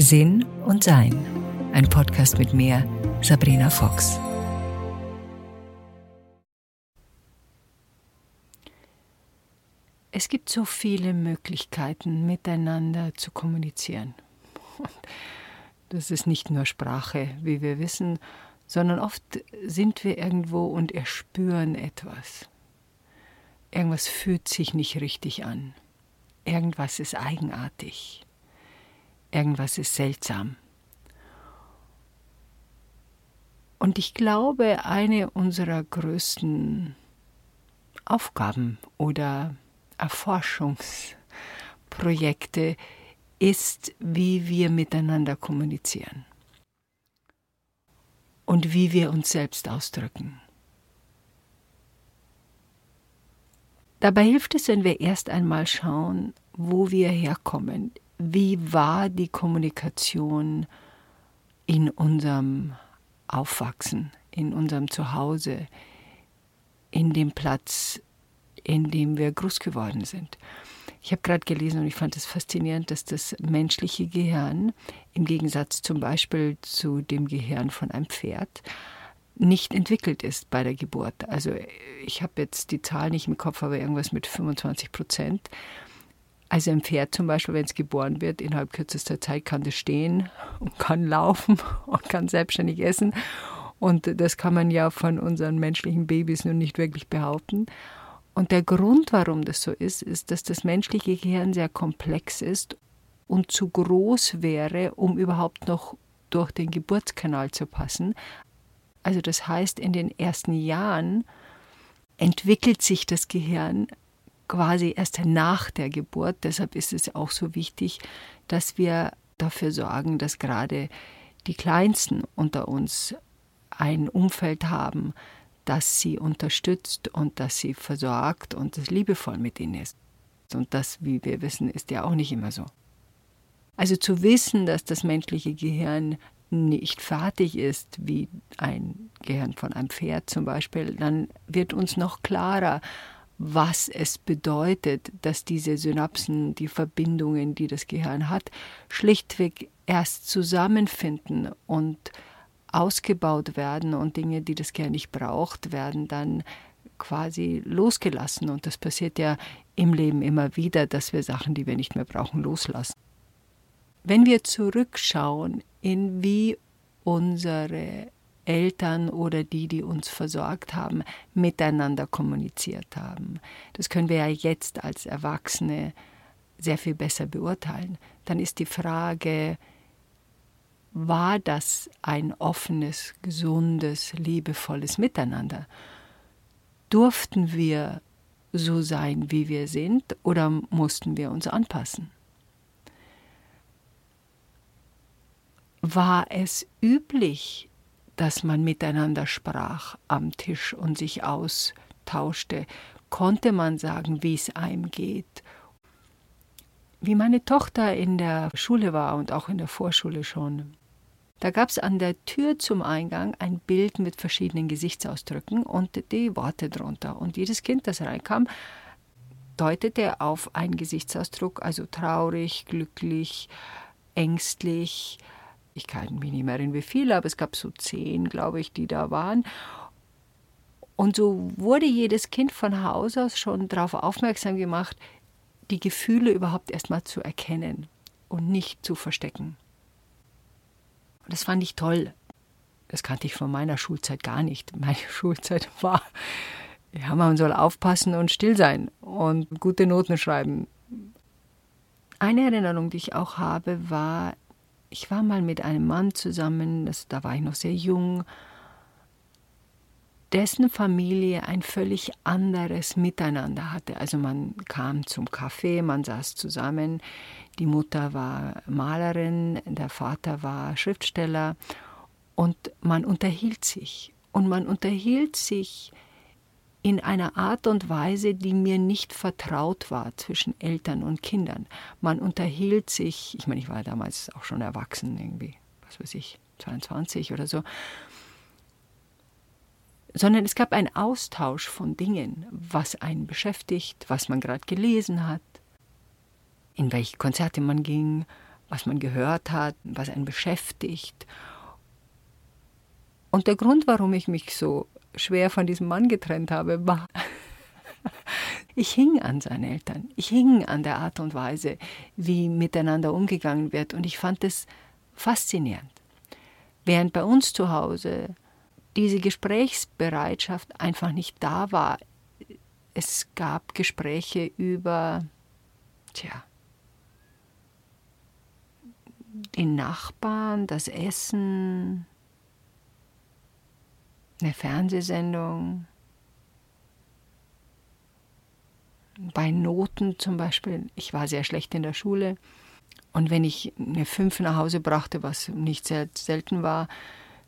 Sinn und Sein. Ein Podcast mit mir, Sabrina Fox. Es gibt so viele Möglichkeiten, miteinander zu kommunizieren. Das ist nicht nur Sprache, wie wir wissen, sondern oft sind wir irgendwo und erspüren etwas. Irgendwas fühlt sich nicht richtig an. Irgendwas ist eigenartig. Irgendwas ist seltsam. Und ich glaube, eine unserer größten Aufgaben oder Erforschungsprojekte ist, wie wir miteinander kommunizieren und wie wir uns selbst ausdrücken. Dabei hilft es, wenn wir erst einmal schauen, wo wir herkommen. Wie war die Kommunikation in unserem Aufwachsen, in unserem Zuhause, in dem Platz, in dem wir groß geworden sind? Ich habe gerade gelesen und ich fand es faszinierend, dass das menschliche Gehirn im Gegensatz zum Beispiel zu dem Gehirn von einem Pferd nicht entwickelt ist bei der Geburt. Also ich habe jetzt die Zahl nicht im Kopf, aber irgendwas mit 25 Prozent. Also ein Pferd zum Beispiel, wenn es geboren wird, innerhalb kürzester Zeit kann das stehen und kann laufen und kann selbstständig essen. Und das kann man ja von unseren menschlichen Babys nun nicht wirklich behaupten. Und der Grund, warum das so ist, ist, dass das menschliche Gehirn sehr komplex ist und zu groß wäre, um überhaupt noch durch den Geburtskanal zu passen. Also das heißt, in den ersten Jahren entwickelt sich das Gehirn quasi erst nach der Geburt. Deshalb ist es auch so wichtig, dass wir dafür sorgen, dass gerade die Kleinsten unter uns ein Umfeld haben, das sie unterstützt und das sie versorgt und das liebevoll mit ihnen ist. Und das, wie wir wissen, ist ja auch nicht immer so. Also zu wissen, dass das menschliche Gehirn nicht fertig ist, wie ein Gehirn von einem Pferd zum Beispiel, dann wird uns noch klarer, was es bedeutet, dass diese Synapsen, die Verbindungen, die das Gehirn hat, schlichtweg erst zusammenfinden und ausgebaut werden und Dinge, die das Gehirn nicht braucht, werden dann quasi losgelassen. Und das passiert ja im Leben immer wieder, dass wir Sachen, die wir nicht mehr brauchen, loslassen. Wenn wir zurückschauen, in wie unsere Eltern oder die, die uns versorgt haben, miteinander kommuniziert haben. Das können wir ja jetzt als Erwachsene sehr viel besser beurteilen. Dann ist die Frage, war das ein offenes, gesundes, liebevolles Miteinander? Durften wir so sein, wie wir sind, oder mussten wir uns anpassen? War es üblich, dass man miteinander sprach am Tisch und sich austauschte? Konnte man sagen, wie es einem geht? Wie meine Tochter in der Schule war und auch in der Vorschule schon, da gab es an der Tür zum Eingang ein Bild mit verschiedenen Gesichtsausdrücken und die Worte drunter. Und jedes Kind, das reinkam, deutete auf einen Gesichtsausdruck, also traurig, glücklich, ängstlich. Ich kann mich nicht mehr erinnern, wie viele, aber es gab so zehn, glaube ich, die da waren. Und so wurde jedes Kind von Haus aus schon darauf aufmerksam gemacht, die Gefühle überhaupt erstmal zu erkennen und nicht zu verstecken. Und das fand ich toll. Das kannte ich von meiner Schulzeit gar nicht. Meine Schulzeit war, ja, man soll aufpassen und still sein und gute Noten schreiben. Eine Erinnerung, die ich auch habe, war, ich war mal mit einem Mann zusammen, das, da war ich noch sehr jung, dessen Familie ein völlig anderes Miteinander hatte. Also man kam zum Kaffee, man saß zusammen, die Mutter war Malerin, der Vater war Schriftsteller und man unterhielt sich. Und man unterhielt sich in einer Art und Weise, die mir nicht vertraut war zwischen Eltern und Kindern. Man unterhielt sich, ich meine, ich war damals auch schon erwachsen, irgendwie, was weiß ich, 22 oder so, sondern es gab einen Austausch von Dingen, was einen beschäftigt, was man gerade gelesen hat, in welche Konzerte man ging, was man gehört hat, was einen beschäftigt. Und der Grund, warum ich mich so schwer von diesem Mann getrennt habe, war, ich hing an seinen Eltern. Ich hing an der Art und Weise, wie miteinander umgegangen wird. Und ich fand es faszinierend. Während bei uns zu Hause diese Gesprächsbereitschaft einfach nicht da war. Es gab Gespräche über, tja, die Nachbarn, das Essen, eine Fernsehsendung, bei Noten zum Beispiel. Ich war sehr schlecht in der Schule. Und wenn ich eine Fünf nach Hause brachte, was nicht sehr selten war,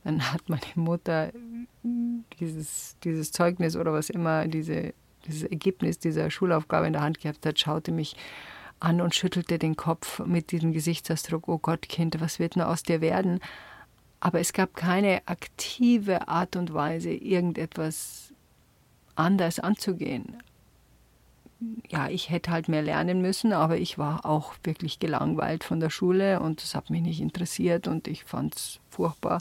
dann hat meine Mutter dieses, dieses Zeugnis oder was immer, diese, dieses Ergebnis dieser Schulaufgabe in der Hand gehabt hat, schaute mich an und schüttelte den Kopf mit diesem Gesichtsausdruck, oh Gott, Kind, was wird nur aus dir werden? Aber es gab keine aktive Art und Weise, irgendetwas anders anzugehen. Ja, ich hätte halt mehr lernen müssen, aber ich war auch wirklich gelangweilt von der Schule und es hat mich nicht interessiert und ich fand es furchtbar.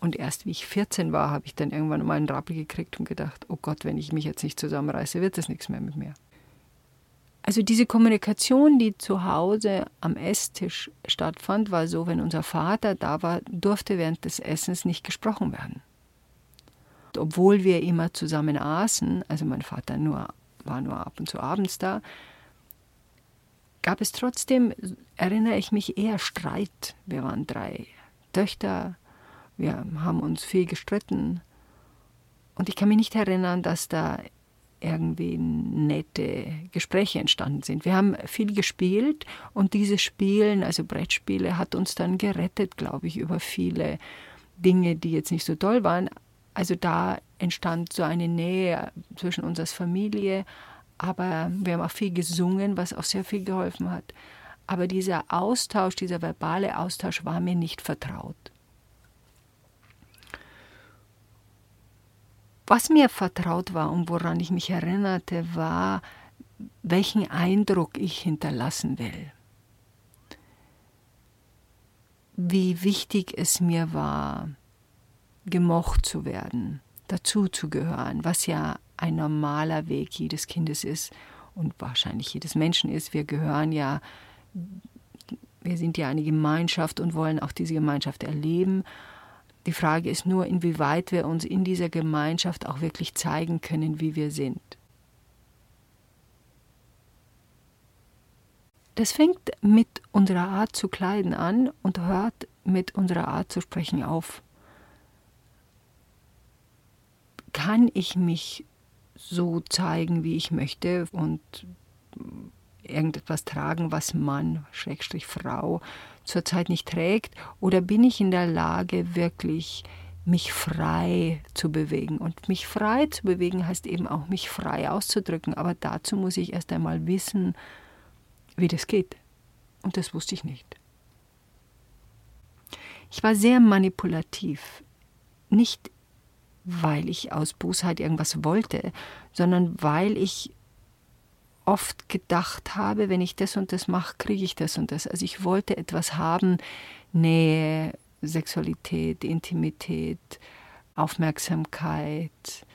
Und erst wie ich 14 war, habe ich dann irgendwann mal einen Rappel gekriegt und gedacht, oh Gott, wenn ich mich jetzt nicht zusammenreiße, wird das nichts mehr mit mir. Also diese Kommunikation, die zu Hause am Esstisch stattfand, war so, wenn unser Vater da war, durfte während des Essens nicht gesprochen werden. Obwohl wir immer zusammen aßen, also mein Vater nur, war nur ab und zu abends da, gab es trotzdem, erinnere ich mich, eher Streit. Wir waren drei Töchter, wir haben uns viel gestritten. Und ich kann mich nicht erinnern, dass da irgendwie nette Gespräche entstanden sind. Wir haben viel gespielt und dieses Spielen, also Brettspiele, hat uns dann gerettet, glaube ich, über viele Dinge, die jetzt nicht so toll waren. Also da entstand so eine Nähe zwischen uns als Familie, aber wir haben auch viel gesungen, was auch sehr viel geholfen hat. Aber dieser Austausch, dieser verbale Austausch war mir nicht vertraut. Was mir vertraut war und woran ich mich erinnerte, war, welchen Eindruck ich hinterlassen will. Wie wichtig es mir war, gemocht zu werden, dazuzugehören, was ja ein normaler Weg jedes Kindes ist und wahrscheinlich jedes Menschen ist. Wir gehören ja, wir sind ja eine Gemeinschaft und wollen auch diese Gemeinschaft erleben. Die Frage ist nur, inwieweit wir uns in dieser Gemeinschaft auch wirklich zeigen können, wie wir sind. Das fängt mit unserer Art zu kleiden an und hört mit unserer Art zu sprechen auf. Kann ich mich so zeigen, wie ich möchte und irgendetwas tragen, was Mann, Schrägstrich Frau, zurzeit nicht trägt? Oder bin ich in der Lage, wirklich mich frei zu bewegen? Und mich frei zu bewegen heißt eben auch, mich frei auszudrücken. Aber dazu muss ich erst einmal wissen, wie das geht. Und das wusste ich nicht. Ich war sehr manipulativ. Nicht, weil ich aus Bosheit irgendwas wollte, sondern weil ich oft gedacht habe, wenn ich das und das mache, kriege ich das und das. Also ich wollte etwas haben, Nähe, Sexualität, Intimität, Aufmerksamkeit,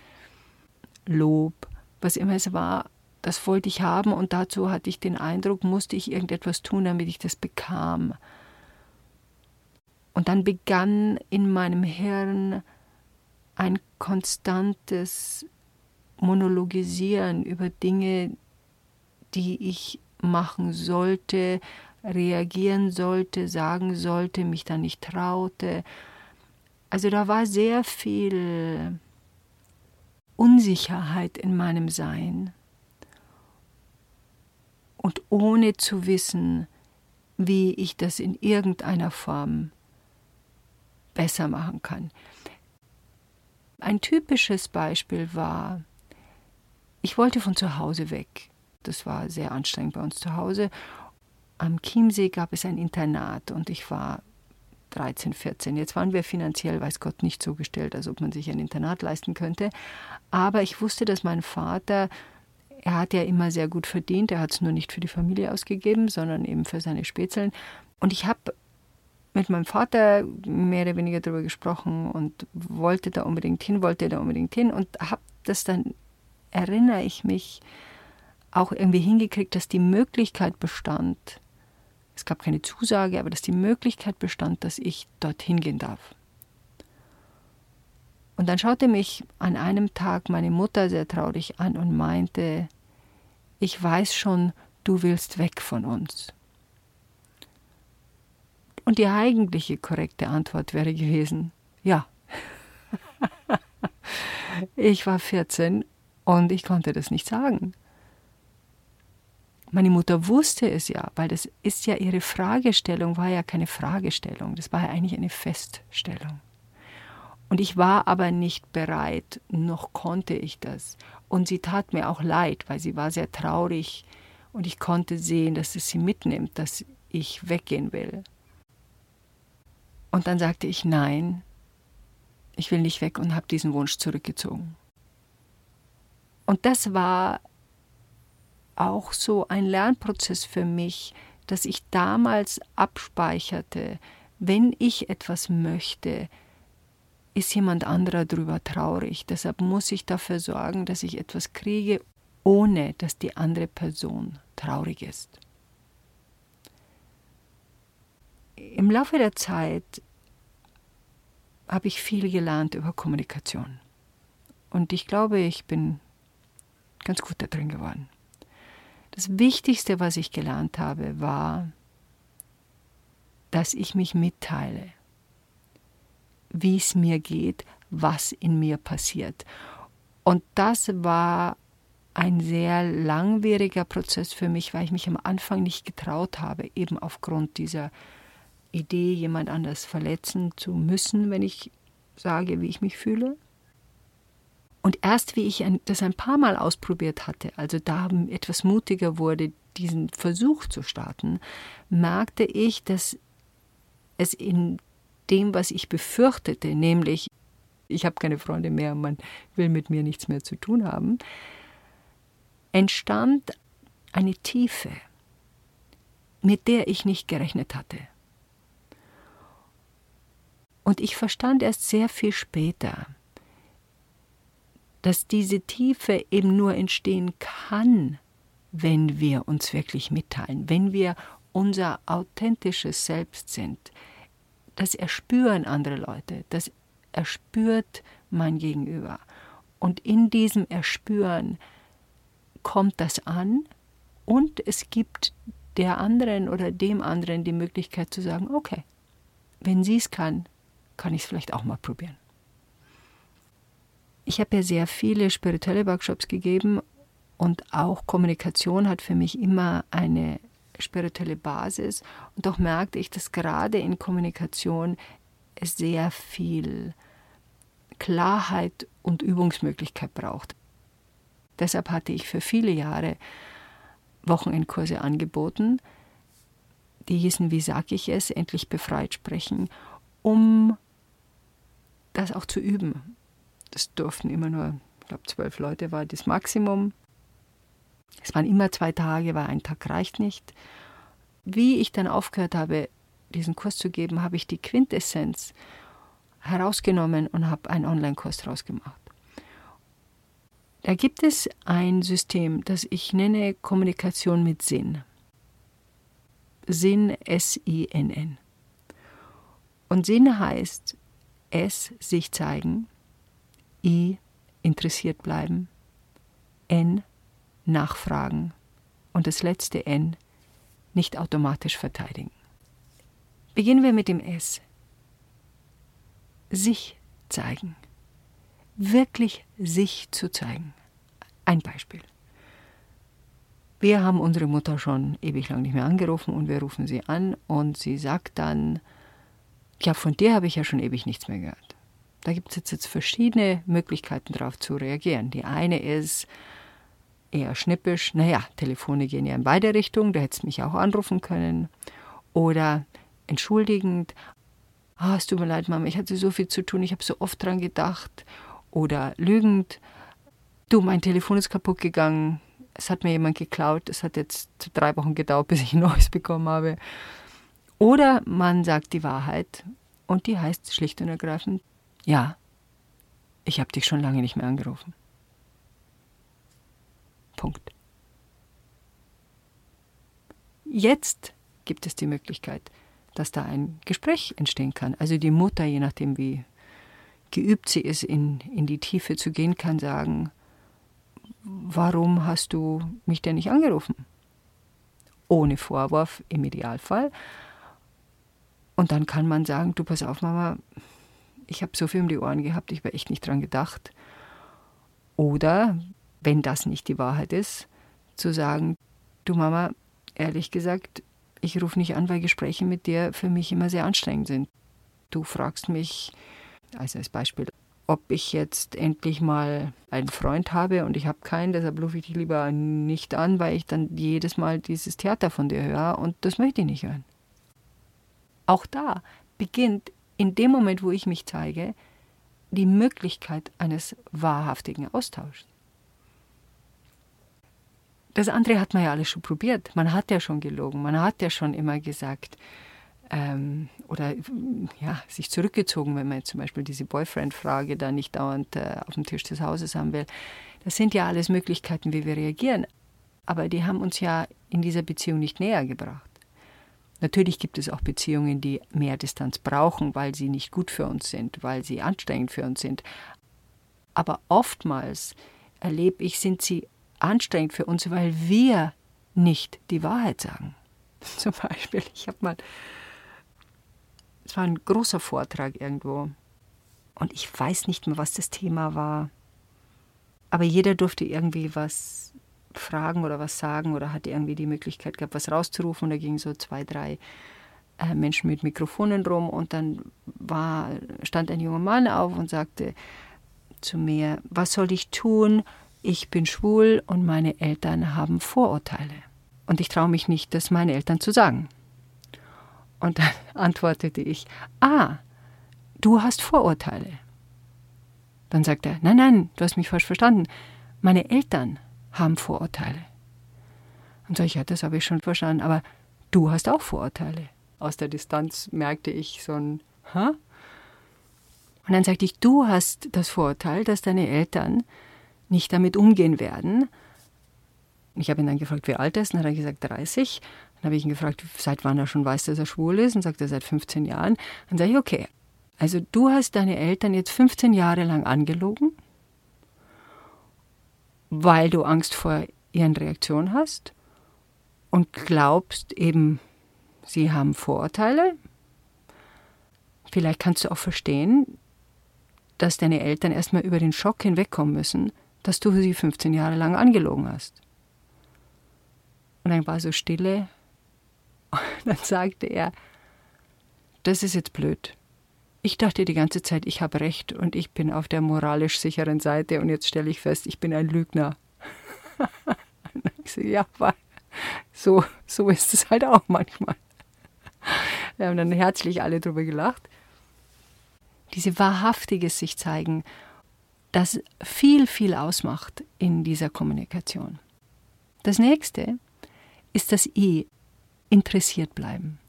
Lob, was immer es war, das wollte ich haben und dazu hatte ich den Eindruck, musste ich irgendetwas tun, damit ich das bekam. Und dann begann in meinem Hirn ein konstantes Monologisieren über Dinge, die ich machen sollte, reagieren sollte, sagen sollte, mich da nicht traute. Also da war sehr viel Unsicherheit in meinem Sein. Und ohne zu wissen, wie ich das in irgendeiner Form besser machen kann. Ein typisches Beispiel war, ich wollte von zu Hause weg. Das war sehr anstrengend bei uns zu Hause. Am Chiemsee gab es ein Internat und ich war 13, 14. Jetzt waren wir finanziell, weiß Gott, nicht so gestellt, als ob man sich ein Internat leisten könnte. Aber ich wusste, dass mein Vater Er hat ja immer sehr gut verdient, er hat es nur nicht für die Familie ausgegeben, sondern eben für seine Spätzeln. Und ich habe mit meinem Vater mehr oder weniger darüber gesprochen und wollte da unbedingt hin, wollte da unbedingt hin und habe das dann, erinnere ich mich, auch irgendwie hingekriegt, dass die Möglichkeit bestand, es gab keine Zusage, aber dass die Möglichkeit bestand, dass ich dorthin gehen darf. Und dann schaute mich an einem Tag meine Mutter sehr traurig an und meinte, ich weiß schon, du willst weg von uns. Und die eigentliche korrekte Antwort wäre gewesen, ja. ich war 14 und ich konnte das nicht sagen. Meine Mutter wusste es ja, weil das ist ja ihre Fragestellung, war ja keine Fragestellung, das war ja eigentlich eine Feststellung. Und ich war aber nicht bereit, noch konnte ich das. Und sie tat mir auch leid, weil sie war sehr traurig und ich konnte sehen, dass es sie mitnimmt, dass ich weggehen will. Und dann sagte ich nein, ich will nicht weg und habe diesen Wunsch zurückgezogen. Und das war auch so ein Lernprozess für mich, dass ich damals abspeicherte, wenn ich etwas möchte, ist jemand anderer darüber traurig. Deshalb muss ich dafür sorgen, dass ich etwas kriege, ohne dass die andere Person traurig ist. Im Laufe der Zeit habe ich viel gelernt über Kommunikation. Und ich glaube, ich bin ganz gut da drin geworden. Das Wichtigste, was ich gelernt habe, war, dass ich mich mitteile wie es mir geht, was in mir passiert. Und das war ein sehr langwieriger Prozess für mich, weil ich mich am Anfang nicht getraut habe, eben aufgrund dieser Idee, jemand anders verletzen zu müssen, wenn ich sage, wie ich mich fühle. Und erst wie ich das ein paar Mal ausprobiert hatte, also da etwas mutiger wurde, diesen Versuch zu starten, merkte ich, dass es in dem, was ich befürchtete, nämlich ich habe keine Freunde mehr, man will mit mir nichts mehr zu tun haben, entstand eine Tiefe, mit der ich nicht gerechnet hatte. Und ich verstand erst sehr viel später, dass diese Tiefe eben nur entstehen kann, wenn wir uns wirklich mitteilen, wenn wir unser authentisches Selbst sind, das erspüren andere Leute, das erspürt mein Gegenüber. Und in diesem Erspüren kommt das an und es gibt der anderen oder dem anderen die Möglichkeit zu sagen, okay, wenn sie es kann, kann ich es vielleicht auch mal probieren. Ich habe ja sehr viele spirituelle Workshops gegeben und auch Kommunikation hat für mich immer eine spirituelle Basis. Und doch merkte ich, dass gerade in Kommunikation es sehr viel Klarheit und Übungsmöglichkeit braucht. Deshalb hatte ich für viele Jahre Wochenendkurse angeboten, die hießen, wie sage ich es, endlich befreit sprechen, um das auch zu üben. Das durften immer nur, ich glaube, zwölf Leute war das Maximum. Es waren immer zwei Tage, weil ein Tag reicht nicht. Wie ich dann aufgehört habe, diesen Kurs zu geben, habe ich die Quintessenz herausgenommen und habe einen Online-Kurs daraus gemacht. Da gibt es ein System, das ich nenne Kommunikation mit Sinn. Sinn, S-I-N-N. Und Sinn heißt S, sich zeigen, I, interessiert bleiben, N, nachfragen und das letzte N nicht automatisch verteidigen. Beginnen wir mit dem S. Sich zeigen. Wirklich sich zu zeigen. Ein Beispiel. Wir haben unsere Mutter schon ewig lang nicht mehr angerufen und wir rufen sie an und sie sagt dann, ja, von dir habe ich ja schon ewig nichts mehr gehört. Da gibt es jetzt, jetzt verschiedene Möglichkeiten darauf zu reagieren. Die eine ist, eher schnippisch, naja, Telefone gehen ja in beide Richtungen, du hättest mich auch anrufen können. Oder entschuldigend, ah, es tut mir leid, Mama, ich hatte so viel zu tun, ich habe so oft dran gedacht. Oder lügend, du, mein Telefon ist kaputt gegangen, es hat mir jemand geklaut, es hat jetzt drei Wochen gedauert, bis ich ein neues bekommen habe. Oder man sagt die Wahrheit und die heißt schlicht und ergreifend, ja, ich habe dich schon lange nicht mehr angerufen. Punkt. Jetzt gibt es die Möglichkeit, dass da ein Gespräch entstehen kann. Also die Mutter, je nachdem wie geübt sie ist, in, in die Tiefe zu gehen, kann sagen, warum hast du mich denn nicht angerufen? Ohne Vorwurf im Idealfall. Und dann kann man sagen, du pass auf, Mama, ich habe so viel um die Ohren gehabt, ich habe echt nicht dran gedacht. Oder, wenn das nicht die Wahrheit ist, zu sagen, du Mama, ehrlich gesagt, ich rufe nicht an, weil Gespräche mit dir für mich immer sehr anstrengend sind. Du fragst mich, also als Beispiel, ob ich jetzt endlich mal einen Freund habe und ich habe keinen, deshalb rufe ich dich lieber nicht an, weil ich dann jedes Mal dieses Theater von dir höre und das möchte ich nicht hören. Auch da beginnt in dem Moment, wo ich mich zeige, die Möglichkeit eines wahrhaftigen Austauschs. Das andere hat man ja alles schon probiert. Man hat ja schon gelogen, man hat ja schon immer gesagt, ähm, oder ja, sich zurückgezogen, wenn man jetzt zum Beispiel diese Boyfriend-Frage da nicht dauernd äh, auf dem Tisch des Hauses haben will. Das sind ja alles Möglichkeiten, wie wir reagieren. Aber die haben uns ja in dieser Beziehung nicht näher gebracht. Natürlich gibt es auch Beziehungen, die mehr Distanz brauchen, weil sie nicht gut für uns sind, weil sie anstrengend für uns sind. Aber oftmals erlebe ich, sind sie anstrengend für uns, weil wir nicht die Wahrheit sagen. Zum Beispiel, ich habe mal, es war ein großer Vortrag irgendwo und ich weiß nicht mehr, was das Thema war. Aber jeder durfte irgendwie was fragen oder was sagen oder hatte irgendwie die Möglichkeit gehabt, was rauszurufen. Und da gingen so zwei, drei äh, Menschen mit Mikrofonen rum und dann war, stand ein junger Mann auf und sagte zu mir, was soll ich tun? Ich bin schwul und meine Eltern haben Vorurteile. Und ich traue mich nicht, das meinen Eltern zu sagen. Und dann antwortete ich, ah, du hast Vorurteile. Dann sagt er, nein, nein, du hast mich falsch verstanden. Meine Eltern haben Vorurteile. Und sage ich, ja, das habe ich schon verstanden, aber du hast auch Vorurteile. Aus der Distanz merkte ich so ein, hä? Und dann sagte ich, du hast das Vorurteil, dass deine Eltern nicht damit umgehen werden. Ich habe ihn dann gefragt, wie alt er ist, und dann hat er gesagt 30. Dann habe ich ihn gefragt, seit wann er schon weiß, dass er schwul ist, und sagt er seit 15 Jahren. Dann sage ich, okay, also du hast deine Eltern jetzt 15 Jahre lang angelogen weil du Angst vor ihren Reaktionen hast und glaubst eben, sie haben Vorurteile. Vielleicht kannst du auch verstehen, dass deine Eltern erstmal über den Schock hinwegkommen müssen, dass du sie 15 Jahre lang angelogen hast. Und dann war so Stille. Und dann sagte er, das ist jetzt blöd. Ich dachte die ganze Zeit, ich habe recht und ich bin auf der moralisch sicheren Seite und jetzt stelle ich fest, ich bin ein Lügner. ja, so, so ist es halt auch manchmal. Wir haben dann herzlich alle drüber gelacht. Diese wahrhaftiges sich zeigen, das viel, viel ausmacht in dieser Kommunikation. Das nächste ist das I, interessiert bleiben.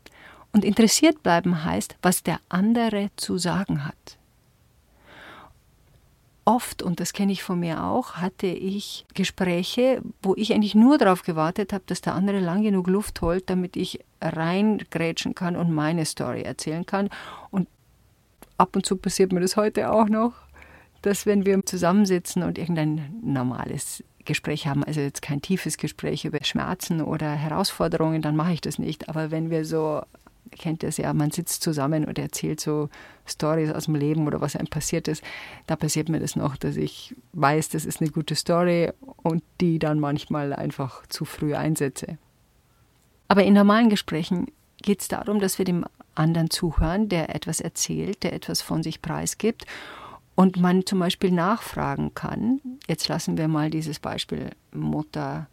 Und interessiert bleiben heißt, was der andere zu sagen hat. Oft, und das kenne ich von mir auch, hatte ich Gespräche, wo ich eigentlich nur darauf gewartet habe, dass der andere lang genug Luft holt, damit ich reingrätschen kann und meine Story erzählen kann. Und ab und zu passiert mir das heute auch noch, dass wenn wir zusammensitzen und irgendein normales Gespräch haben, also jetzt kein tiefes Gespräch über Schmerzen oder Herausforderungen, dann mache ich das nicht. Aber wenn wir so kennt das ja, man sitzt zusammen und erzählt so Stories aus dem Leben oder was einem passiert ist. Da passiert mir das noch, dass ich weiß, das ist eine gute Story und die dann manchmal einfach zu früh einsetze. Aber in normalen Gesprächen geht es darum, dass wir dem anderen zuhören, der etwas erzählt, der etwas von sich preisgibt und man zum Beispiel nachfragen kann. Jetzt lassen wir mal dieses Beispiel Mutter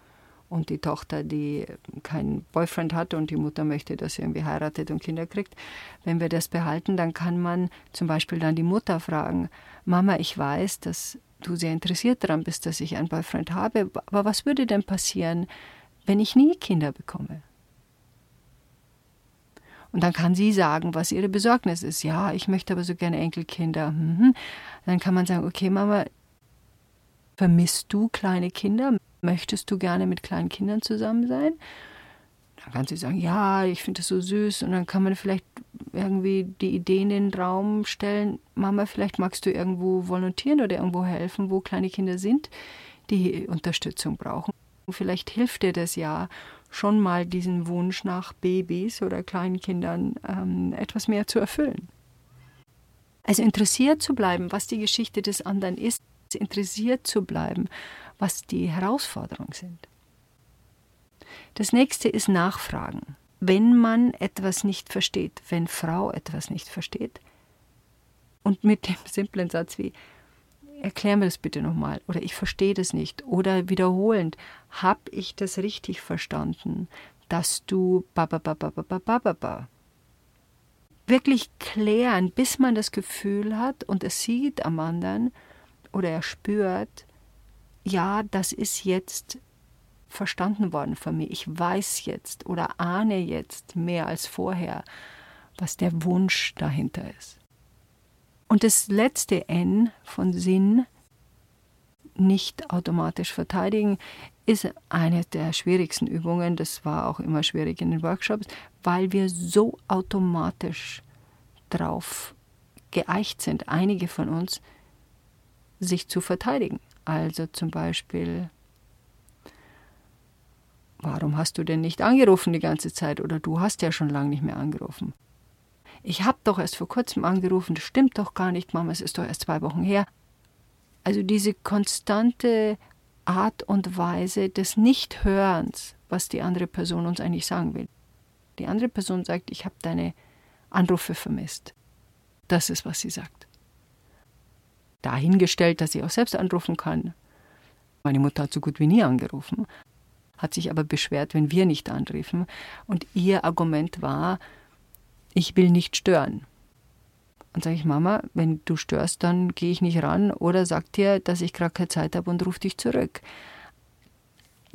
und die Tochter, die keinen Boyfriend hat und die Mutter möchte, dass sie irgendwie heiratet und Kinder kriegt. Wenn wir das behalten, dann kann man zum Beispiel dann die Mutter fragen, Mama, ich weiß, dass du sehr interessiert daran bist, dass ich einen Boyfriend habe, aber was würde denn passieren, wenn ich nie Kinder bekomme? Und dann kann sie sagen, was ihre Besorgnis ist. Ja, ich möchte aber so gerne Enkelkinder. Mhm. Dann kann man sagen, okay, Mama, vermisst du kleine Kinder? Möchtest du gerne mit kleinen Kindern zusammen sein? Dann kann sie sagen, ja, ich finde das so süß. Und dann kann man vielleicht irgendwie die Idee in den Raum stellen, Mama, vielleicht magst du irgendwo volontieren oder irgendwo helfen, wo kleine Kinder sind, die Unterstützung brauchen. Vielleicht hilft dir das ja schon mal diesen Wunsch nach Babys oder kleinen Kindern ähm, etwas mehr zu erfüllen. Also interessiert zu bleiben, was die Geschichte des anderen ist, interessiert zu bleiben, was die Herausforderungen sind. Das nächste ist Nachfragen. Wenn man etwas nicht versteht, wenn Frau etwas nicht versteht, und mit dem simplen Satz wie, erklär mir das bitte nochmal oder ich verstehe das nicht oder wiederholend, habe ich das richtig verstanden, dass du ba ba ba ba ba ba ba ba ba wirklich klären, bis man das Gefühl hat und es sieht am anderen oder er spürt, ja, das ist jetzt verstanden worden von mir. Ich weiß jetzt oder ahne jetzt mehr als vorher, was der Wunsch dahinter ist. Und das letzte N von Sinn, nicht automatisch verteidigen, ist eine der schwierigsten Übungen. Das war auch immer schwierig in den Workshops, weil wir so automatisch drauf geeicht sind, einige von uns, sich zu verteidigen. Also zum Beispiel, warum hast du denn nicht angerufen die ganze Zeit? Oder du hast ja schon lange nicht mehr angerufen ich habe doch erst vor kurzem angerufen, das stimmt doch gar nicht, Mama, es ist doch erst zwei Wochen her. Also diese konstante Art und Weise des Nichthörens, was die andere Person uns eigentlich sagen will. Die andere Person sagt, ich habe deine Anrufe vermisst. Das ist, was sie sagt. Dahingestellt, dass sie auch selbst anrufen kann. Meine Mutter hat so gut wie nie angerufen, hat sich aber beschwert, wenn wir nicht anriefen. Und ihr Argument war, ich will nicht stören. Und sage ich, Mama, wenn du störst, dann gehe ich nicht ran oder sag dir, dass ich gerade keine Zeit habe und ruf dich zurück.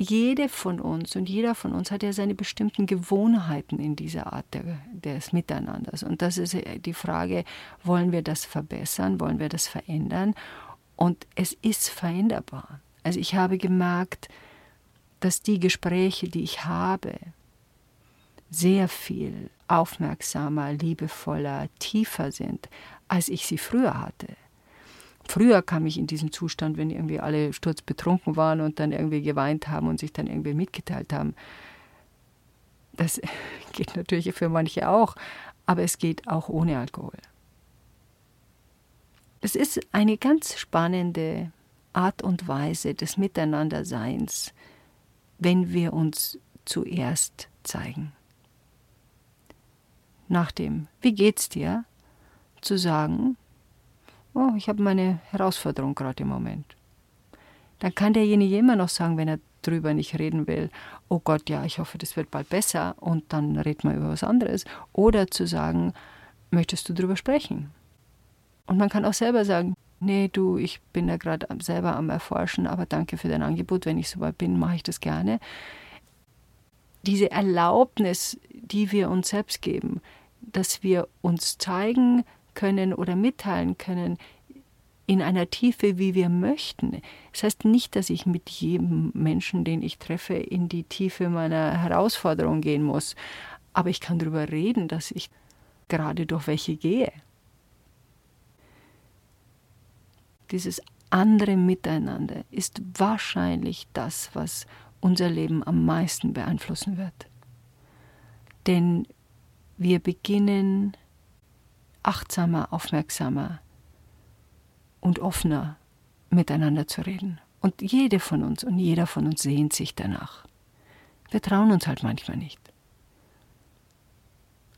Jede von uns und jeder von uns hat ja seine bestimmten Gewohnheiten in dieser Art der, des Miteinanders. Und das ist die Frage, wollen wir das verbessern, wollen wir das verändern? Und es ist veränderbar. Also ich habe gemerkt, dass die Gespräche, die ich habe, sehr viel aufmerksamer, liebevoller, tiefer sind, als ich sie früher hatte. Früher kam ich in diesen Zustand, wenn irgendwie alle sturzbetrunken waren und dann irgendwie geweint haben und sich dann irgendwie mitgeteilt haben. Das geht natürlich für manche auch, aber es geht auch ohne Alkohol. Es ist eine ganz spannende Art und Weise des Miteinanderseins, wenn wir uns zuerst zeigen nach dem Wie geht's dir? zu sagen, oh, ich habe meine Herausforderung gerade im Moment. Dann kann derjenige immer noch sagen, wenn er drüber nicht reden will, oh Gott, ja, ich hoffe, das wird bald besser und dann redet man über was anderes. Oder zu sagen, möchtest du drüber sprechen? Und man kann auch selber sagen, nee, du, ich bin da gerade selber am Erforschen, aber danke für dein Angebot. Wenn ich soweit bin, mache ich das gerne. Diese Erlaubnis, die wir uns selbst geben, dass wir uns zeigen können oder mitteilen können in einer Tiefe, wie wir möchten. Das heißt nicht, dass ich mit jedem Menschen, den ich treffe, in die Tiefe meiner Herausforderung gehen muss, aber ich kann darüber reden, dass ich gerade durch welche gehe. Dieses andere Miteinander ist wahrscheinlich das, was unser Leben am meisten beeinflussen wird. Denn wir beginnen achtsamer, aufmerksamer und offener miteinander zu reden. Und jede von uns und jeder von uns sehnt sich danach. Wir trauen uns halt manchmal nicht.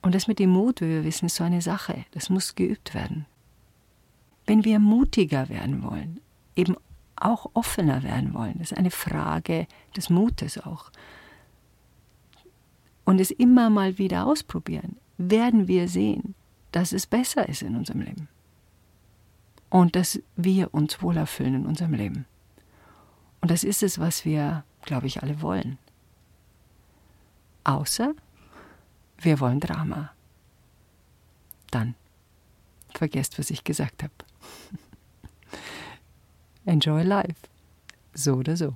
Und das mit dem Mut, wie wir wissen, ist so eine Sache. Das muss geübt werden. Wenn wir mutiger werden wollen, eben auch offener werden wollen, das ist eine Frage des Mutes auch, und es immer mal wieder ausprobieren, werden wir sehen, dass es besser ist in unserem Leben. und dass wir uns wohler fühlen in unserem Leben. Und das ist es, was wir, glaube ich, alle wollen. Außer wir wollen Drama. Dann vergesst, was ich gesagt habe. Enjoy life. So oder so.